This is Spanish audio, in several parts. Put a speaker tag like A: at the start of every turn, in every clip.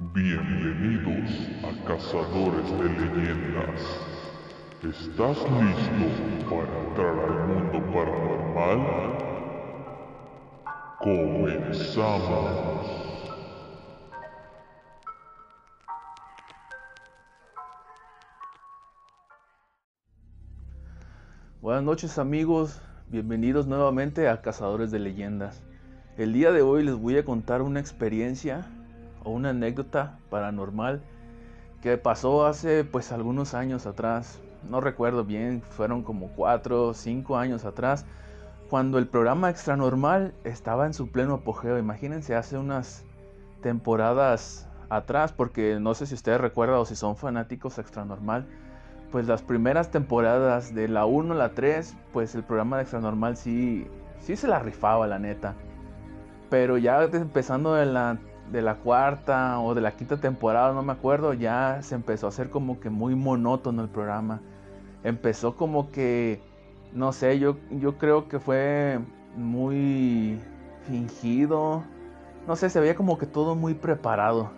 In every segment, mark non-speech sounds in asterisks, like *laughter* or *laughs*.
A: Bienvenidos a Cazadores de Leyendas. ¿Estás listo para entrar al mundo paranormal? Comenzamos.
B: Buenas noches amigos, bienvenidos nuevamente a Cazadores de Leyendas. El día de hoy les voy a contar una experiencia una anécdota paranormal que pasó hace pues algunos años atrás. No recuerdo bien, fueron como 4 o 5 años atrás, cuando el programa Extra Normal estaba en su pleno apogeo. Imagínense, hace unas temporadas atrás, porque no sé si ustedes recuerdan o si son fanáticos Extra Normal, pues las primeras temporadas de la 1 a la 3, pues el programa de Extra Normal sí, sí se la rifaba, la neta. Pero ya empezando de la, de la cuarta o de la quinta temporada, no me acuerdo, ya se empezó a hacer como que muy monótono el programa. Empezó como que, no sé, yo, yo creo que fue muy fingido. No sé, se veía como que todo muy preparado.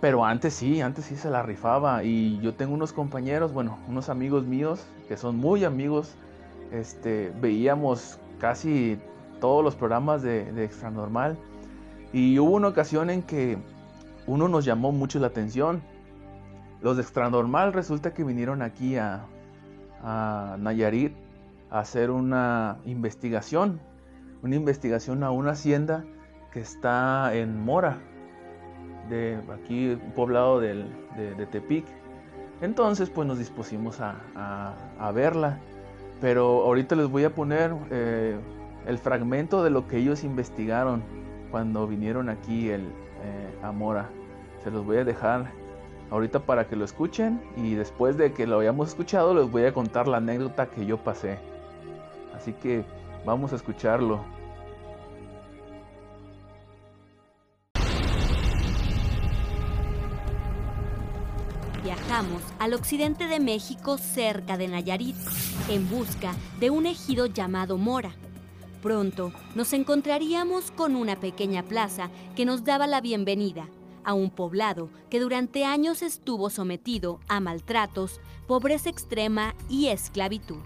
B: Pero antes sí, antes sí se la rifaba. Y yo tengo unos compañeros, bueno, unos amigos míos que son muy amigos. Este, veíamos casi todos los programas de, de Extra Normal. Y hubo una ocasión en que uno nos llamó mucho la atención. Los de Extra Normal resulta que vinieron aquí a, Nayarit a hacer una investigación. Una investigación a una hacienda que está en Mora, de aquí, un poblado del, de, Tepic. Entonces, pues nos dispusimos a, verla. Pero ahorita les voy a poner eh, el fragmento de lo que ellos investigaron cuando vinieron aquí el, eh, a Mora. Se los voy a dejar ahorita para que lo escuchen y después de que lo hayamos escuchado les voy a contar la anécdota que yo pasé. Así que vamos a escucharlo.
C: Viajamos al occidente de México cerca de Nayarit en busca de un ejido llamado Mora. Pronto nos encontraríamos con una pequeña plaza que nos daba la bienvenida a un poblado que durante años estuvo sometido a maltratos, pobreza extrema y esclavitud.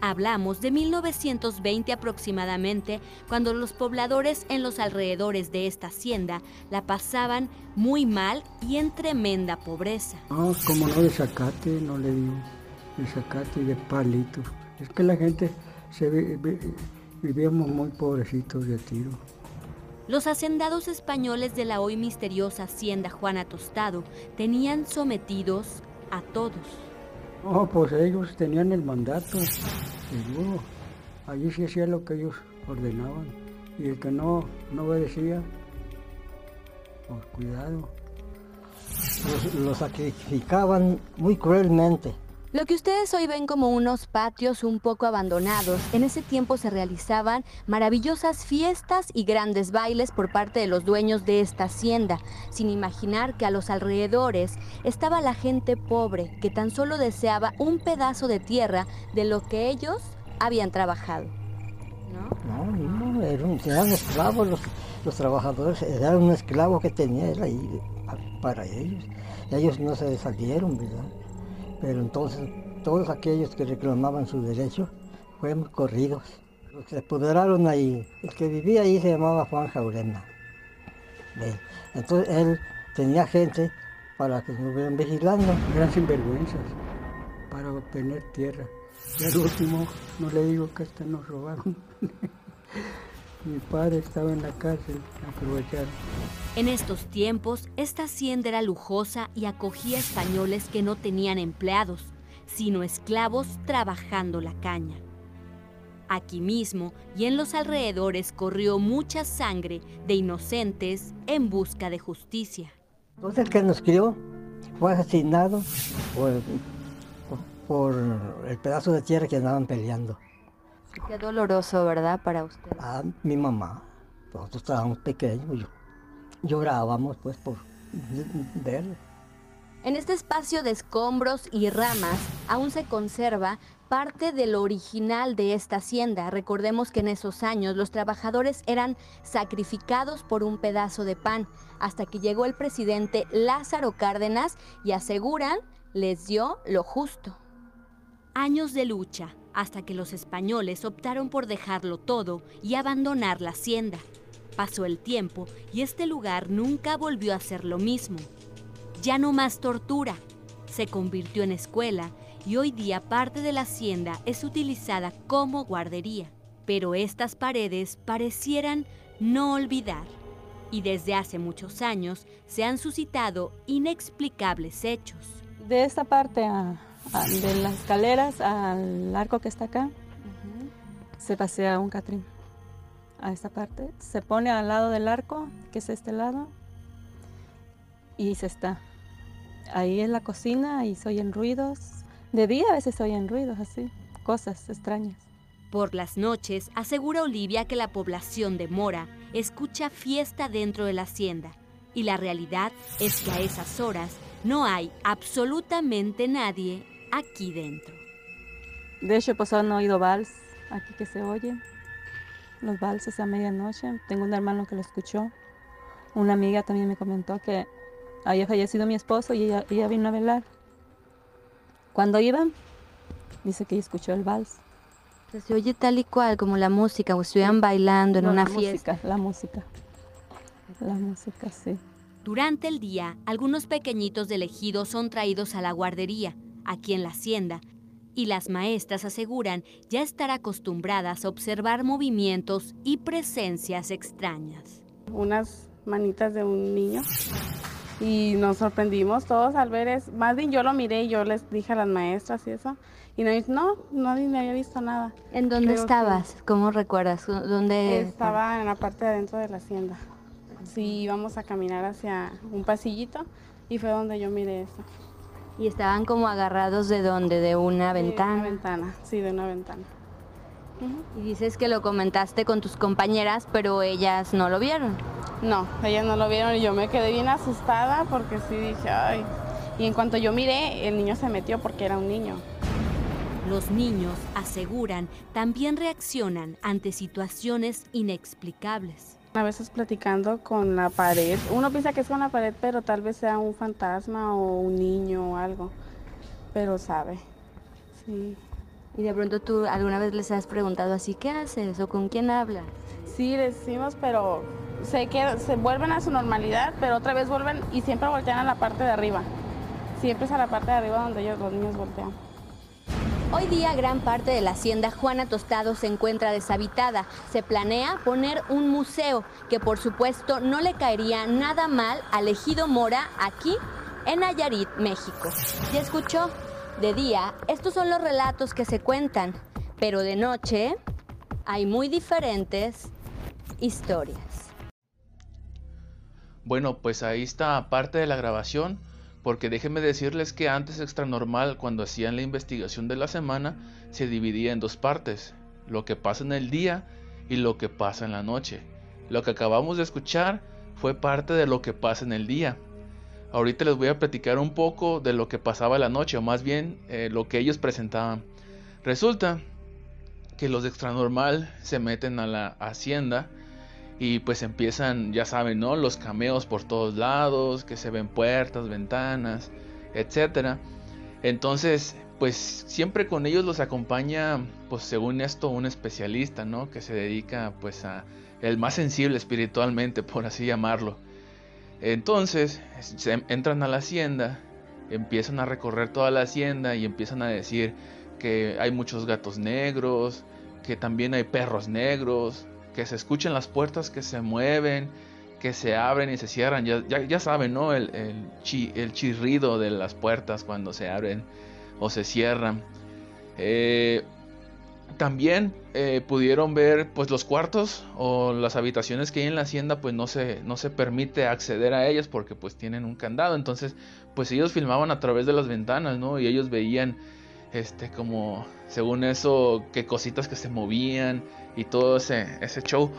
C: Hablamos de 1920 aproximadamente, cuando los pobladores en los alrededores de esta hacienda la pasaban muy mal y en tremenda pobreza.
D: No, como no de zacate, no le digo, de zacate y de palito. Es que la gente se ve, ve, vivíamos muy pobrecitos de tiro.
C: Los hacendados españoles de la hoy misteriosa hacienda Juana Tostado tenían sometidos a todos.
D: No, pues ellos tenían el mandato, seguro. Allí se hacía lo que ellos ordenaban. Y el que no, no obedecía, pues cuidado.
E: Los, los sacrificaban muy cruelmente.
C: Lo que ustedes hoy ven como unos patios un poco abandonados, en ese tiempo se realizaban maravillosas fiestas y grandes bailes por parte de los dueños de esta hacienda, sin imaginar que a los alrededores estaba la gente pobre que tan solo deseaba un pedazo de tierra de lo que ellos habían trabajado.
E: No, no, no eran, eran esclavos los, los, trabajadores, era un esclavo que tenía él ahí para ellos. Ellos no se salieron, ¿verdad? Pero entonces todos aquellos que reclamaban su derecho fueron corridos. Los que se apoderaron ahí, el que vivía ahí se llamaba Juan Jaurena. Entonces él tenía gente para que vean vigilando.
D: Eran sinvergüenzas para obtener tierra. Y al último, no le digo que hasta nos robaron. *laughs* Mi padre estaba en la cárcel, aprovecharon.
C: En estos tiempos, esta hacienda era lujosa y acogía españoles que no tenían empleados, sino esclavos trabajando la caña. Aquí mismo y en los alrededores corrió mucha sangre de inocentes en busca de justicia.
E: Entonces el que nos crió fue asesinado por, por el pedazo de tierra que andaban peleando.
C: Qué doloroso, ¿verdad, para usted?
E: Ah, mi mamá. Nosotros estábamos pequeños, yo, llorábamos pues por ver.
C: En este espacio de escombros y ramas aún se conserva parte de lo original de esta hacienda. Recordemos que en esos años los trabajadores eran sacrificados por un pedazo de pan, hasta que llegó el presidente Lázaro Cárdenas y aseguran les dio lo justo. Años de lucha, hasta que los españoles optaron por dejarlo todo y abandonar la hacienda. Pasó el tiempo y este lugar nunca volvió a ser lo mismo. Ya no más tortura. Se convirtió en escuela y hoy día parte de la hacienda es utilizada como guardería. Pero estas paredes parecieran no olvidar. Y desde hace muchos años se han suscitado inexplicables hechos.
F: De esta parte de las escaleras al arco que está acá, se pasea un catrín. A esta parte. Se pone al lado del arco, que es este lado, y se está. Ahí es la cocina y se oyen ruidos. De día a veces se oyen ruidos así, cosas extrañas.
C: Por las noches, asegura Olivia que la población de Mora escucha fiesta dentro de la hacienda. Y la realidad es que a esas horas no hay absolutamente nadie aquí dentro.
F: De hecho, pues han oído vals aquí que se oye. Los valses a medianoche. Tengo un hermano que lo escuchó. Una amiga también me comentó que había fallecido mi esposo y ella, vino a velar. Cuando iban, dice que escuchó el vals.
C: Se oye tal y cual como la música, o estuvieran bailando en una fiesta.
F: la música, la música, sí.
C: Durante el día, algunos pequeñitos del ejido son traídos a la guardería, aquí en la hacienda, y las maestras aseguran ya estar acostumbradas a observar movimientos y presencias extrañas.
G: Unas manitas de un niño y nos sorprendimos todos al ver eso. Más bien yo lo miré y yo les dije a las maestras y eso. Y no, no nadie me había visto nada.
C: ¿En dónde estabas? ¿Cómo recuerdas? ¿Dónde?
G: Estaba en la parte de adentro de la hacienda. Sí, íbamos a caminar hacia un pasillito y fue donde yo miré eso.
C: ¿Y estaban como agarrados de dónde? ¿De una ventana?
G: De una ventana, sí, de una ventana.
C: Y dices que lo comentaste con tus compañeras, pero ellas no lo vieron.
G: No, ellas no lo vieron y yo me quedé bien asustada porque sí dije, ay. Y en cuanto yo miré, el niño se metió porque era un niño.
C: Los niños, aseguran, también reaccionan ante situaciones inexplicables.
G: A veces platicando con la pared, uno piensa que es con la pared, pero tal vez sea un fantasma o un niño o algo, pero sabe, sí.
C: Y de pronto tú alguna vez les has preguntado así, ¿qué haces o con quién hablas?
G: Sí, les decimos, pero se, se vuelven a su normalidad, pero otra vez vuelven y siempre voltean a la parte de arriba. Siempre es a la parte de arriba donde ellos, los niños voltean.
C: Hoy día gran parte de la hacienda Juana Tostado se encuentra deshabitada. Se planea poner un museo que por supuesto no le caería nada mal al ejido Mora aquí en Nayarit, México. ¿Ya escuchó? De día, estos son los relatos que se cuentan, pero de noche hay muy diferentes historias.
B: Bueno, pues ahí está parte de la grabación, porque déjenme decirles que antes Extra Normal, cuando hacían la investigación de la semana, se dividía en dos partes, lo que pasa en el día y lo que pasa en la noche. Lo que acabamos de escuchar fue parte de lo que pasa en el día. Ahorita les voy a platicar un poco de lo que pasaba la noche, o más bien eh, lo que ellos presentaban. Resulta que los de Extranormal se meten a la hacienda y pues empiezan, ya saben, ¿no? Los cameos por todos lados, que se ven puertas, ventanas, etcétera. Entonces, pues siempre con ellos los acompaña, pues según esto, un especialista, ¿no? Que se dedica pues a el más sensible espiritualmente, *laughs* por así llamarlo. Entonces, entran a la hacienda, empiezan a recorrer toda la hacienda y empiezan a decir que hay muchos gatos negros, que también hay perros negros, que se escuchan las puertas que se mueven, que se abren y se cierran. Ya, ya, saben, ¿no? El, el, chirrido de las puertas cuando se abren o se cierran. Eh, también eh, pudieron ver pues los cuartos o las habitaciones que hay en la hacienda pues no se, no se permite acceder a ellas porque pues tienen un candado entonces pues ellos filmaban a través de las ventanas no y ellos veían este como según eso que cositas que se movían y todo ese, ese show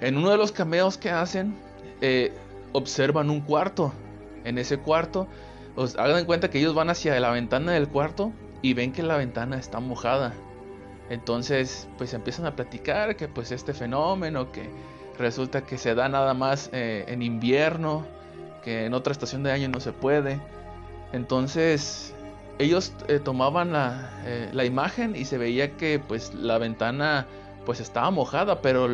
B: en uno de los cameos que hacen eh, observan un cuarto en ese cuarto os hagan en cuenta que ellos van hacia la ventana del cuarto y ven que la ventana está mojada. Entonces, pues empiezan a platicar que pues este fenómeno que resulta que se da nada más eh, en invierno, que en otra estación de año no se puede. Entonces, ellos eh, tomaban la, eh, la, imagen y se veía que pues la ventana pues estaba mojada, pero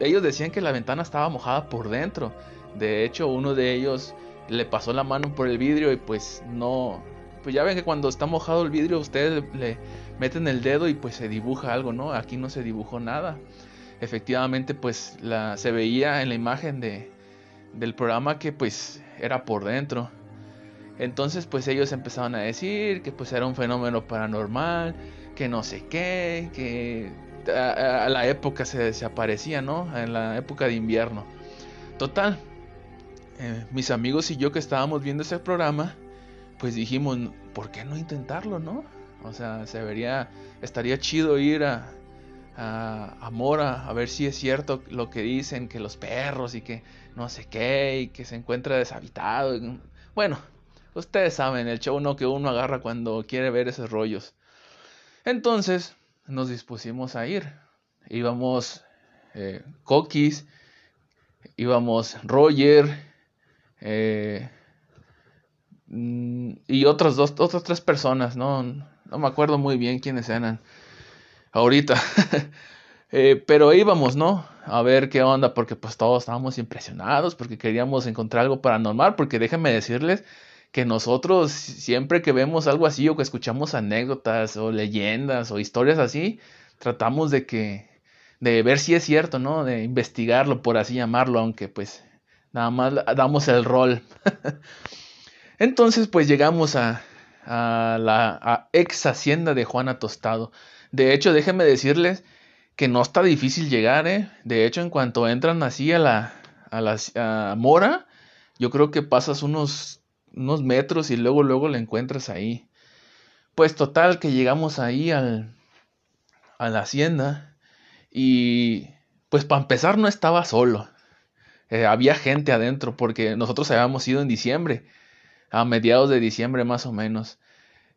B: ellos decían que la ventana estaba mojada por dentro. De hecho, uno de ellos le pasó la mano por el vidrio y pues no, pues ya ven que cuando está mojado el vidrio ustedes le meten el dedo y pues se dibuja algo, ¿no? Aquí no se dibujó nada. Efectivamente pues la, se veía en la imagen de, del programa que pues era por dentro. Entonces pues ellos empezaban a decir que pues era un fenómeno paranormal, que no sé qué, que a, la época se desaparecía, ¿no? En la época de invierno. Total, eh, mis amigos y yo que estábamos viendo ese programa, pues dijimos, ¿por qué no intentarlo, no? O sea, se vería, estaría chido ir a, a, Mora a ver si es cierto lo que dicen, que los perros y que no sé qué, y que se encuentra deshabitado. Bueno, ustedes saben, el show no que uno agarra cuando quiere ver esos rollos. Entonces, nos dispusimos a ir. Íbamos eh, Coquis, íbamos Roger, eh, Mm, y otras dos, otras tres personas, ¿no? No me acuerdo muy bien quiénes eran ahorita. *laughs* eh, pero íbamos, ¿no? A ver qué onda, porque pues todos estábamos impresionados, porque queríamos encontrar algo paranormal, porque déjenme decirles que nosotros siempre que vemos algo así o que escuchamos anécdotas o leyendas o historias así, tratamos de que de ver si es cierto, ¿no? De investigarlo, por así llamarlo, aunque pues nada más damos el rol. *laughs* Entonces, pues llegamos a, la ex hacienda de Juana Tostado. De hecho, déjenme decirles que no está difícil llegar, ¿eh? De hecho, en cuanto entran así a la, a la mora, yo creo que pasas unos, unos metros y luego, luego la encuentras ahí. Pues total, que llegamos ahí al, a la hacienda y pues para empezar no estaba solo. Eh, había gente adentro porque nosotros habíamos ido en diciembre a mediados de diciembre más o menos.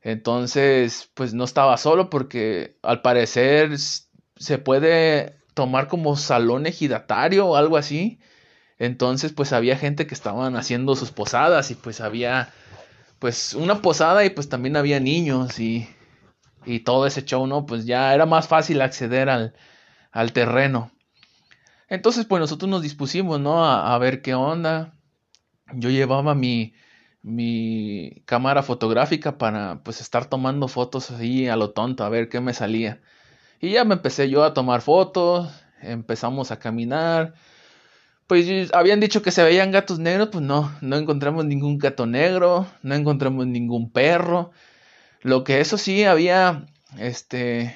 B: Entonces, pues no estaba solo porque al parecer se puede tomar como salón ejidatario o algo así. Entonces, pues había gente que estaban haciendo sus posadas y pues había pues una posada y pues también había niños y, y todo ese show, ¿no? Pues ya era más fácil acceder al, al terreno. Entonces, pues nosotros nos dispusimos, ¿no? A, a ver qué onda. Yo llevaba mi, mi cámara fotográfica para pues estar tomando fotos así a lo tonto a ver qué me salía. Y ya me empecé yo a tomar fotos, empezamos a caminar. Pues habían dicho que se veían gatos negros, pues no, no encontramos ningún gato negro, no encontramos ningún perro. Lo que eso sí había este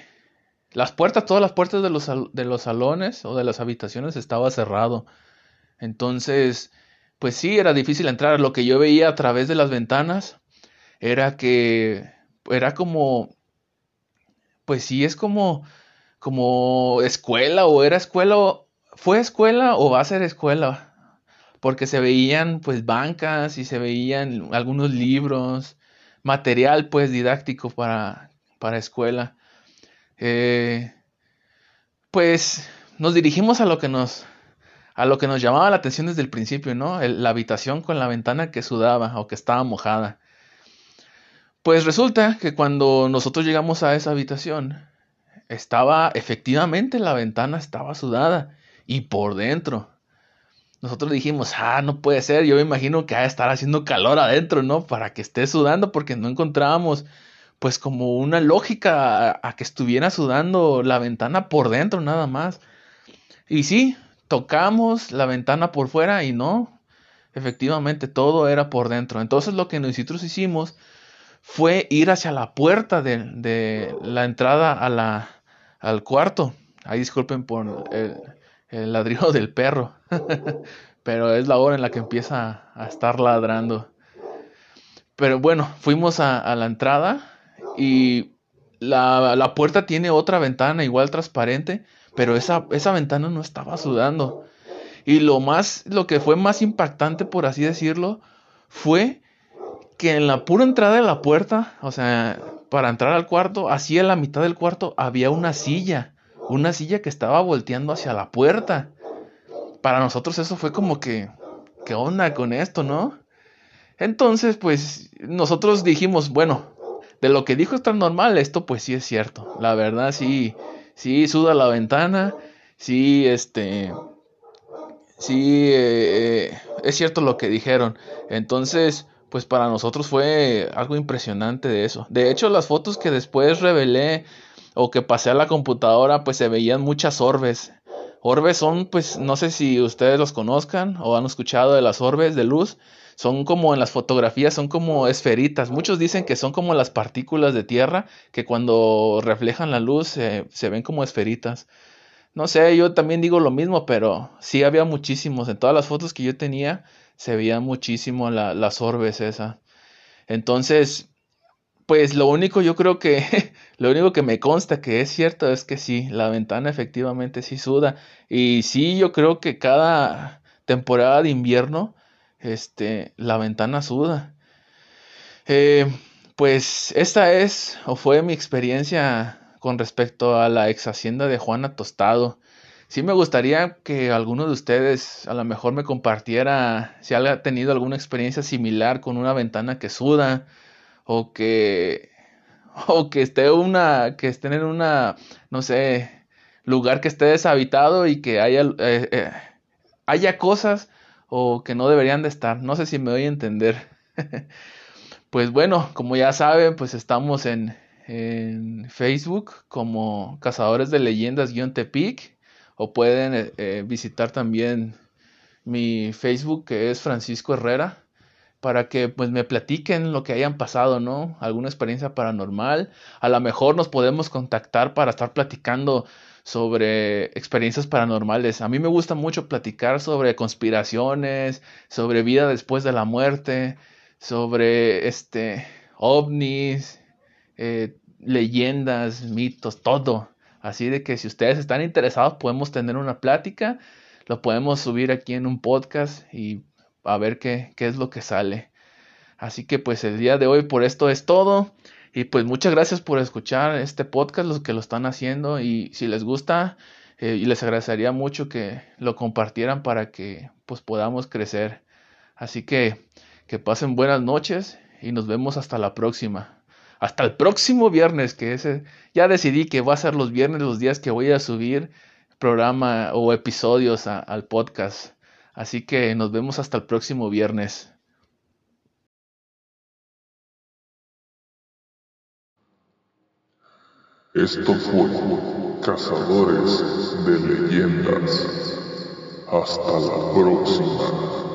B: las puertas, todas las puertas de los, de los salones o de las habitaciones estaba cerrado. Entonces, pues sí, era difícil entrar. Lo que yo veía a través de las ventanas era que era como, pues sí, es como, como escuela o era escuela, fue escuela o va a ser escuela, porque se veían pues bancas y se veían algunos libros, material pues didáctico para, para escuela. Eh, pues nos dirigimos a lo que nos a lo que nos llamaba la atención desde el principio, ¿no? la habitación con la ventana que sudaba o que estaba mojada. Pues resulta que cuando nosotros llegamos a esa habitación, estaba, efectivamente, la ventana estaba sudada y por dentro. Nosotros dijimos, ah, no puede ser, yo me imagino que ha de estar haciendo calor adentro, ¿no? Para que esté sudando, porque no encontrábamos, pues, como una lógica a, que estuviera sudando la ventana por dentro, nada más. Y sí, tocamos la ventana por fuera y no, efectivamente todo era por dentro. Entonces lo que nosotros hicimos fue ir hacia la puerta de, la entrada a la, al cuarto. Ahí disculpen por el, el ladrido *laughs* del perro, pero es la hora en la que empieza a estar ladrando. Pero bueno, fuimos a, la entrada y la, la puerta tiene otra ventana igual transparente pero esa, esa ventana no estaba sudando. Y lo más, lo que fue más impactante, por así decirlo, fue que en la pura entrada de la puerta, o sea, para entrar al cuarto, así en la mitad del cuarto había una silla, una silla que estaba volteando hacia la puerta. Para nosotros eso fue como que, ¿qué onda con esto, no? Entonces, pues nosotros dijimos, bueno, de lo que dijo es tan normal, esto pues sí es cierto. La verdad, sí, sí suda la ventana, sí, este, sí, eh, eh, es cierto lo que dijeron. Entonces, pues para nosotros fue algo impresionante de eso. De hecho, las fotos que después revelé o que pasé a la computadora, pues se veían muchas orbes. Orbes son, pues, no sé si ustedes los conozcan o han escuchado de las orbes de luz. Son como en las fotografías, son como esferitas. Muchos dicen que son como las partículas de tierra que cuando reflejan la luz se ven como esferitas. No sé, yo también digo lo mismo, pero sí había muchísimos. En todas las fotos que yo tenía se veía muchísimo la, las orbes esa. Entonces, pues lo único yo creo que, *laughs* lo único que me consta que es cierto es que sí, la ventana efectivamente sí suda. Y sí, yo creo que cada temporada de invierno, este, la ventana suda. Eh, pues esta es o fue mi experiencia con respecto a la ex hacienda de Juana Tostado. Sí me gustaría que alguno de ustedes a lo mejor me compartiera si ha tenido alguna experiencia similar con una ventana que suda o que o que esté una que estén en una no sé lugar que esté deshabitado y que haya eh, eh, haya cosas o que no deberían de estar. No sé si me doy a entender. *laughs* pues bueno, como ya saben, pues estamos en en Facebook como Cazadores de Leyendas-Tepic o pueden eh, visitar también mi Facebook que es Francisco Herrera para que pues me platiquen lo que hayan pasado, ¿no? Alguna experiencia paranormal. A lo mejor nos podemos contactar para estar platicando sobre experiencias paranormales. A mí me gusta mucho platicar sobre conspiraciones, sobre vida después de la muerte, sobre este ovnis, eh, leyendas, mitos, todo. Así de que si ustedes están interesados podemos tener una plática, lo podemos subir aquí en un podcast y a ver qué, qué es lo que sale. Así que pues el día de hoy por esto es todo. Y pues muchas gracias por escuchar este podcast, los que lo están haciendo. Y si les gusta, eh, y les agradecería mucho que lo compartieran para que pues podamos crecer. Así que que pasen buenas noches y nos vemos hasta la próxima hasta el próximo viernes, que ese, ya decidí que va a ser los viernes los días que voy a subir programa o episodios al podcast. Así que nos vemos hasta el próximo viernes.
A: Esto fue Cazadores de Leyendas. Hasta la próxima.